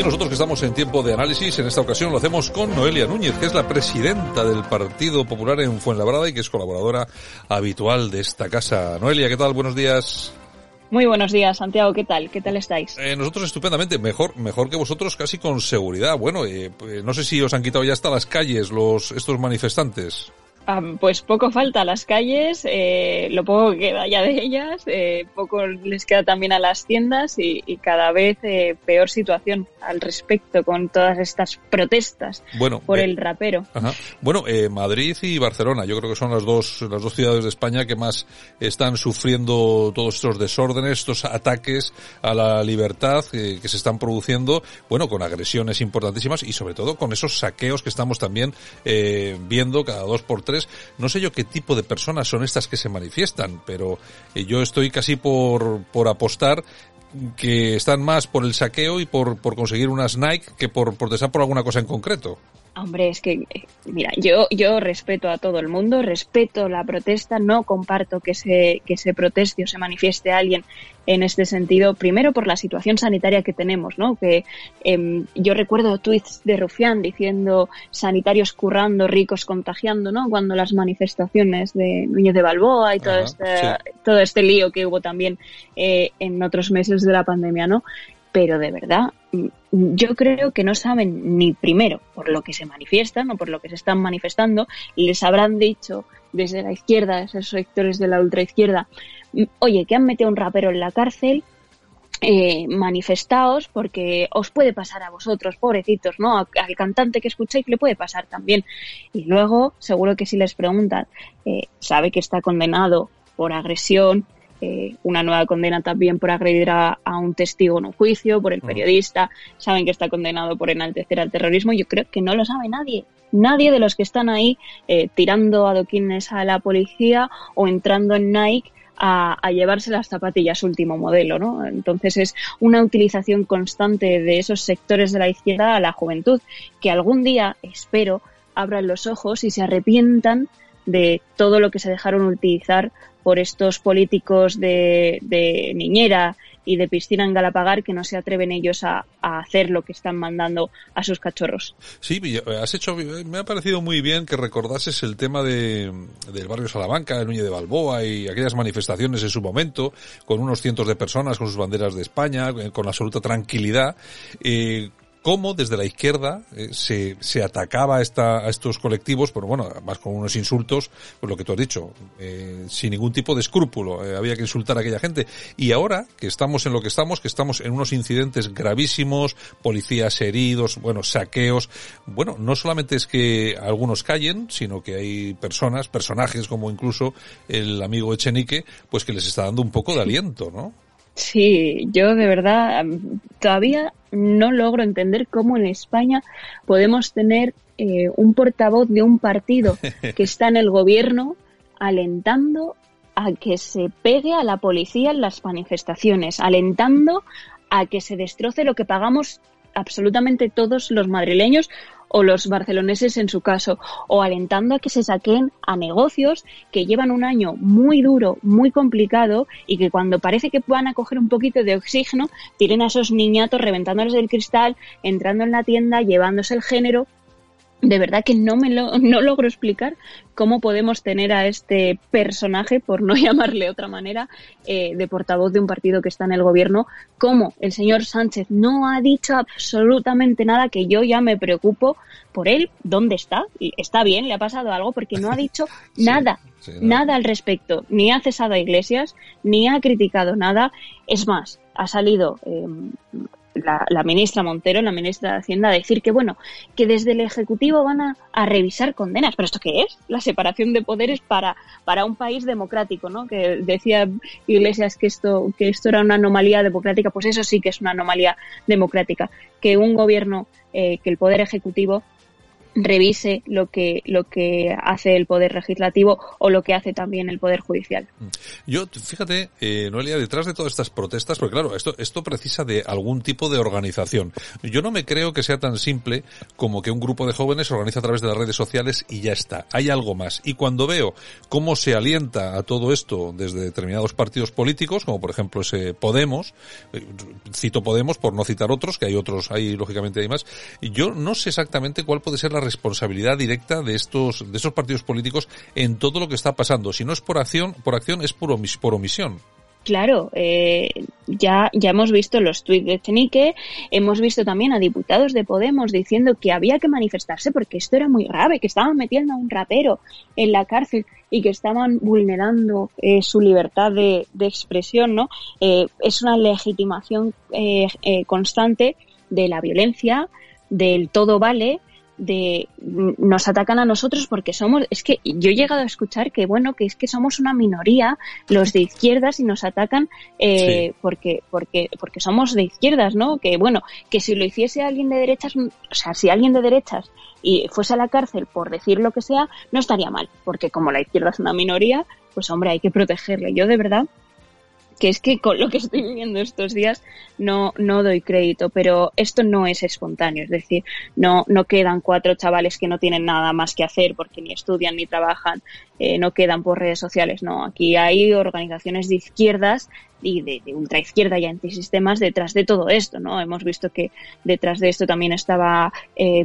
Y nosotros que estamos en tiempo de análisis, en esta ocasión lo hacemos con Noelia Núñez, que es la presidenta del Partido Popular en Fuenlabrada y que es colaboradora habitual de esta casa. Noelia, ¿qué tal? Buenos días. Muy buenos días, Santiago. ¿Qué tal? ¿Qué tal estáis? Eh, nosotros estupendamente, mejor, mejor que vosotros, casi con seguridad. Bueno, eh, pues, no sé si os han quitado ya hasta las calles los estos manifestantes. Pues poco falta a las calles, eh, lo poco que queda ya de ellas, eh, poco les queda también a las tiendas y, y cada vez eh, peor situación al respecto con todas estas protestas bueno, por el rapero. Ajá. Bueno, Madrid y Barcelona, yo creo que son las dos las dos ciudades de España que más están sufriendo todos estos desórdenes, estos ataques a la libertad que se están produciendo, bueno, con agresiones importantísimas y sobre todo con esos saqueos que estamos también viendo cada dos por tres no sé yo qué tipo de personas son estas que se manifiestan, pero eh, yo estoy casi por, por apostar que están más por el saqueo y por, por conseguir unas Nike que por protestar por alguna cosa en concreto. Hombre, es que, mira, yo, yo respeto a todo el mundo, respeto la protesta, no comparto que se, que se proteste o se manifieste alguien en este sentido, primero por la situación sanitaria que tenemos, ¿no? Que eh, yo recuerdo tweets de Rufián diciendo sanitarios currando, ricos contagiando, ¿no? Cuando las manifestaciones de Núñez de Balboa y todo, Ajá, este, sí. todo este lío que hubo también eh, en otros meses de la pandemia, ¿no? Pero de verdad, yo creo que no saben ni primero por lo que se manifiestan o por lo que se están manifestando, les habrán dicho desde la izquierda, esos sectores de la ultraizquierda, oye, que han metido a un rapero en la cárcel, eh, manifestaos porque os puede pasar a vosotros, pobrecitos, ¿no? Al cantante que escucháis le puede pasar también. Y luego, seguro que si les preguntan, eh, sabe que está condenado por agresión, eh, una nueva condena también por agredir a, a, un testigo en un juicio, por el periodista, saben que está condenado por enaltecer al terrorismo, yo creo que no lo sabe nadie. Nadie de los que están ahí eh, tirando adoquines a la policía o entrando en Nike a, a, llevarse las zapatillas último modelo, ¿no? Entonces es una utilización constante de esos sectores de la izquierda a la juventud, que algún día, espero, abran los ojos y se arrepientan de todo lo que se dejaron utilizar por estos políticos de, de niñera y de piscina en Galapagar que no se atreven ellos a, a, hacer lo que están mandando a sus cachorros. Sí, has hecho, me ha parecido muy bien que recordases el tema de, del barrio Salamanca, de Núñez de Balboa y aquellas manifestaciones en su momento, con unos cientos de personas con sus banderas de España, con absoluta tranquilidad. Eh, cómo desde la izquierda eh, se, se atacaba a, esta, a estos colectivos, pero bueno, más con unos insultos, pues lo que tú has dicho, eh, sin ningún tipo de escrúpulo, eh, había que insultar a aquella gente. Y ahora que estamos en lo que estamos, que estamos en unos incidentes gravísimos, policías heridos, bueno, saqueos, bueno, no solamente es que algunos callen, sino que hay personas, personajes como incluso el amigo Echenique, pues que les está dando un poco de aliento, ¿no? Sí, yo de verdad todavía no logro entender cómo en España podemos tener eh, un portavoz de un partido que está en el gobierno alentando a que se pegue a la policía en las manifestaciones, alentando a que se destroce lo que pagamos absolutamente todos los madrileños o los barceloneses en su caso, o alentando a que se saquen a negocios que llevan un año muy duro, muy complicado y que cuando parece que van a coger un poquito de oxígeno, tienen a esos niñatos reventándoles el cristal, entrando en la tienda, llevándose el género de verdad que no me lo, no logro explicar cómo podemos tener a este personaje, por no llamarle de otra manera, eh, de portavoz de un partido que está en el gobierno, como el señor Sánchez no ha dicho absolutamente nada que yo ya me preocupo por él, dónde está, y está bien, le ha pasado algo, porque no ha dicho sí, nada, sí, nada. nada al respecto, ni ha cesado a Iglesias, ni ha criticado nada, es más, ha salido eh, la, la, ministra Montero, la ministra de Hacienda, a decir que, bueno, que desde el Ejecutivo van a, a, revisar condenas. ¿Pero esto qué es? La separación de poderes para, para un país democrático, ¿no? Que decía Iglesias que esto, que esto era una anomalía democrática. Pues eso sí que es una anomalía democrática. Que un gobierno, eh, que el Poder Ejecutivo revise lo que lo que hace el poder legislativo o lo que hace también el poder judicial. Yo fíjate, eh, Noelia, detrás de todas estas protestas, porque claro, esto esto precisa de algún tipo de organización. Yo no me creo que sea tan simple como que un grupo de jóvenes se organiza a través de las redes sociales y ya está. Hay algo más. Y cuando veo cómo se alienta a todo esto desde determinados partidos políticos, como por ejemplo ese Podemos, eh, cito Podemos por no citar otros, que hay otros, ahí lógicamente hay más. Yo no sé exactamente cuál puede ser la responsabilidad directa de estos, de esos partidos políticos en todo lo que está pasando. Si no es por acción, por acción es por, por omisión. Claro, eh, ya, ya hemos visto los tuits de Chenique, hemos visto también a diputados de Podemos diciendo que había que manifestarse porque esto era muy grave, que estaban metiendo a un rapero en la cárcel y que estaban vulnerando eh, su libertad de, de expresión, ¿no? Eh, es una legitimación eh, eh, constante de la violencia, del todo vale de nos atacan a nosotros porque somos es que yo he llegado a escuchar que bueno que es que somos una minoría los de izquierdas y nos atacan eh, porque porque porque somos de izquierdas no que bueno que si lo hiciese alguien de derechas o sea si alguien de derechas y fuese a la cárcel por decir lo que sea no estaría mal porque como la izquierda es una minoría pues hombre hay que protegerle. Yo de verdad que es que con lo que estoy viviendo estos días no, no doy crédito, pero esto no es espontáneo, es decir, no, no quedan cuatro chavales que no tienen nada más que hacer porque ni estudian ni trabajan, eh, no quedan por redes sociales, no, aquí hay organizaciones de izquierdas y de, de ultraizquierda y antisistemas detrás de todo esto, ¿no? Hemos visto que detrás de esto también estaba eh,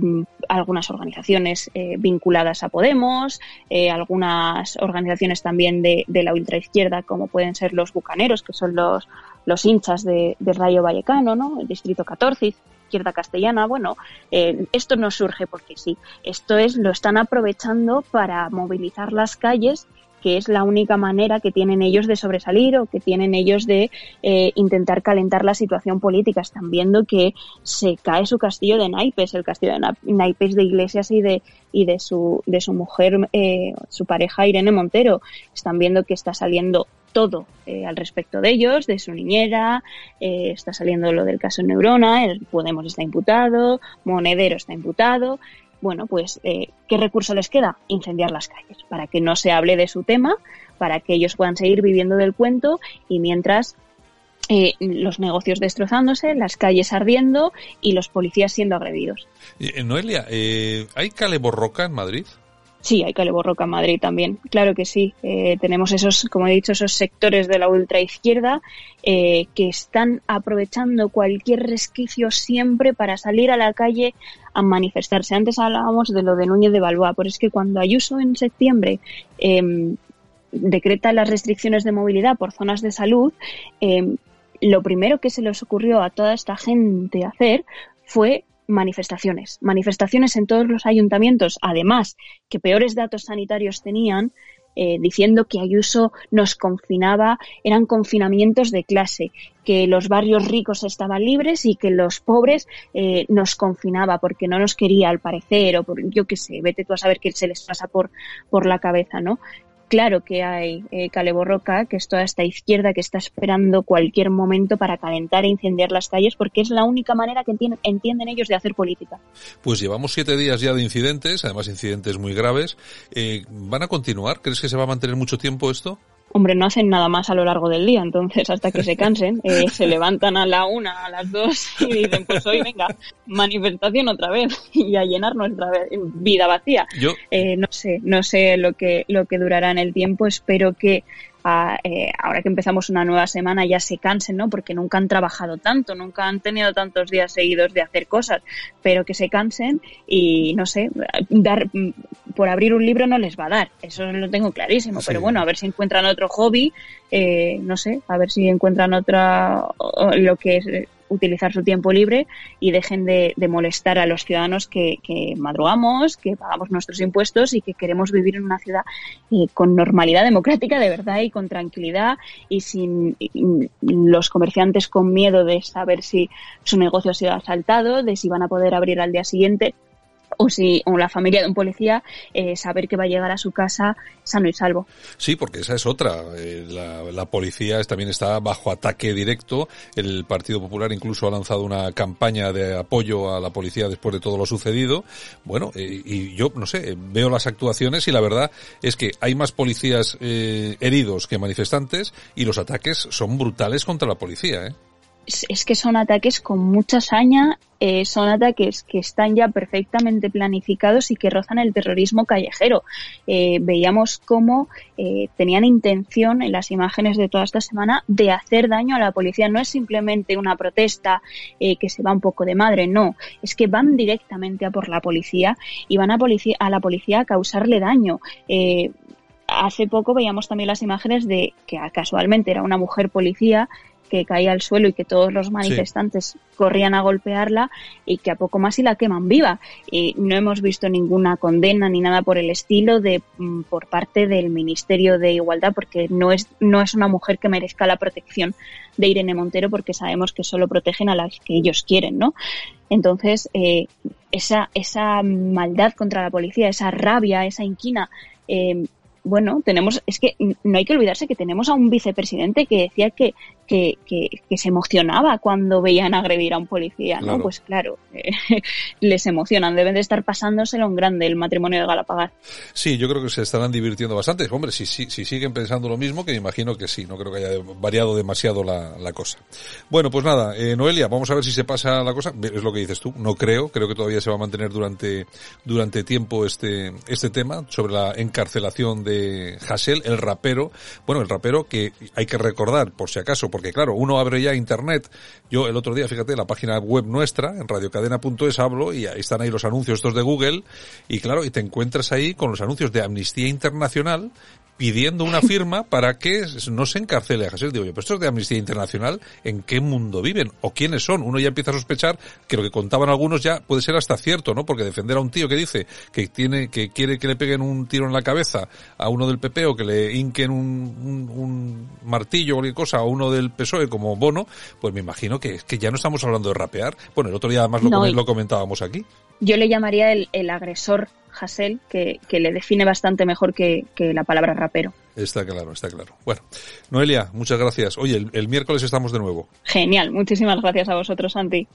algunas organizaciones eh, vinculadas a Podemos, eh, algunas organizaciones también de, de la ultraizquierda, como pueden ser los bucaneros, que son los, los hinchas de, de Rayo Vallecano, ¿no? El distrito 14, izquierda castellana. Bueno, eh, esto no surge porque sí. Esto es, lo están aprovechando para movilizar las calles que es la única manera que tienen ellos de sobresalir o que tienen ellos de eh, intentar calentar la situación política. Están viendo que se cae su castillo de naipes, el castillo de naipes de Iglesias y de y de su de su mujer, eh, su pareja Irene Montero. Están viendo que está saliendo todo eh, al respecto de ellos, de su niñera, eh, está saliendo lo del caso Neurona, el Podemos está imputado, Monedero está imputado, bueno, pues, eh, ¿qué recurso les queda? Incendiar las calles, para que no se hable de su tema, para que ellos puedan seguir viviendo del cuento y mientras eh, los negocios destrozándose, las calles ardiendo y los policías siendo agredidos. Eh, Noelia, ¿hay cale borroca en Madrid? Sí, hay Caleborroca en Madrid también, claro que sí. Eh, tenemos esos, como he dicho, esos sectores de la ultraizquierda eh, que están aprovechando cualquier resquicio siempre para salir a la calle a manifestarse. Antes hablábamos de lo de Núñez de Balboa, pero es que cuando Ayuso en septiembre eh, decreta las restricciones de movilidad por zonas de salud, eh, lo primero que se les ocurrió a toda esta gente hacer fue manifestaciones, manifestaciones en todos los ayuntamientos, además que peores datos sanitarios tenían, eh, diciendo que Ayuso nos confinaba, eran confinamientos de clase, que los barrios ricos estaban libres y que los pobres eh, nos confinaba porque no nos quería al parecer o por yo qué sé, vete tú a saber qué se les pasa por, por la cabeza, ¿no? Claro que hay eh, Caleborroca, que es toda esta izquierda que está esperando cualquier momento para calentar e incendiar las calles, porque es la única manera que entienden, ellos de hacer política. Pues llevamos siete días ya de incidentes, además incidentes muy graves. Eh, ¿Van a continuar? ¿Crees que se va a mantener mucho tiempo esto? Hombre, no hacen nada más a lo largo del día, entonces hasta que se cansen, eh, se levantan a la una, a las dos y dicen, pues hoy venga, manifestación otra vez y a llenar nuestra vida vacía. Yo... Eh, no sé, no sé lo que, lo que durará en el tiempo, espero que a, eh, ahora que empezamos una nueva semana ya se cansen, ¿no? Porque nunca han trabajado tanto, nunca han tenido tantos días seguidos de hacer cosas, pero que se cansen y no sé, dar por abrir un libro no les va a dar, eso lo tengo clarísimo, sí. pero bueno, a ver si encuentran otro hobby, eh, no sé, a ver si encuentran otra lo que es utilizar su tiempo libre y dejen de, molestar a los ciudadanos que, madrugamos, que pagamos nuestros impuestos y que queremos vivir en una ciudad eh, con normalidad democrática de verdad y con tranquilidad y sin los comerciantes con miedo de saber si su negocio ha sido asaltado, de si van a poder abrir al día siguiente o si o la familia de un policía eh, saber que va a llegar a su casa sano y salvo. Sí, porque esa es otra. Eh, la, policía también está bajo ataque directo. El Partido Popular incluso ha lanzado una campaña de apoyo a la policía después de todo lo sucedido. Bueno, eh, y yo no sé, veo las actuaciones y la verdad es que hay más policías heridos que manifestantes y los ataques son brutales contra la policía. ¿eh? es que son ataques con mucha saña, eh, son ataques que están ya perfectamente planificados y que rozan el terrorismo callejero. Eh, veíamos cómo eh, tenían intención en las imágenes de toda esta semana de hacer daño a la policía. No es simplemente una protesta que se va un poco de madre, no, es que van directamente a por la policía y van a, policía, a la policía a causarle daño hace poco veíamos también las imágenes de que casualmente era una mujer policía que caía al suelo y que todos los manifestantes corrían a golpearla y que a poco más y la queman viva. Y no hemos visto ninguna condena ni nada por el estilo de mm, por parte del Ministerio de Igualdad porque no es no es una mujer que merezca la protección de Irene Montero porque sabemos que solo protegen a las que ellos quieren, ¿no? Entonces, eh, esa, esa maldad contra la policía, esa rabia, esa inquina, eh, bueno, tenemos, es que no hay que olvidarse que tenemos a un vicepresidente que decía que, que, que, se emocionaba cuando veían agredir a un policía, ¿no? Pues claro, eh, les emocionan, deben de estar pasándoselo en grande el matrimonio de Galapagar. Sí, yo creo que se estarán divirtiendo bastante. Hombre, si, si, si siguen pensando lo mismo, que me imagino que sí, no creo que haya variado demasiado la, la cosa. Bueno, pues nada, eh, Noelia, vamos a ver si se pasa la cosa. Es lo que dices tú, no creo, creo que todavía se va a mantener durante, durante tiempo este, este tema sobre la encarcelación de Hassel, el rapero. Bueno, el rapero que hay que recordar, por si acaso, porque claro, uno abre ya internet. Yo el otro día, fíjate, la página web nuestra, en radiocadena.es hablo y ahí están ahí los anuncios estos de Google y claro, y te encuentras ahí con los anuncios de Amnistía Internacional pidiendo una firma para que no se encarcele a Jesús. Digo yo, pero estos de Amnistía Internacional, ¿en qué mundo viven? ¿O quiénes son? Uno ya empieza a sospechar que lo que contaban algunos ya puede ser hasta cierto, ¿no? Porque defender a un tío que dice que tiene, que quiere que le peguen un tiro en la cabeza a uno del PP o que le hinquen un, un, martillo o cualquier cosa a uno del PSOE como Bono, pues me imagino que, que ya no estamos hablando de rapear. Bueno, el otro día además lo, lo comentábamos aquí. Yo le llamaría el, el agresor Hassel, que, que, le define bastante mejor que, que, la palabra rapero. Está claro, está claro. Bueno, Noelia, muchas gracias. Oye, el, el miércoles estamos de nuevo. Genial, muchísimas gracias a vosotros, Santi.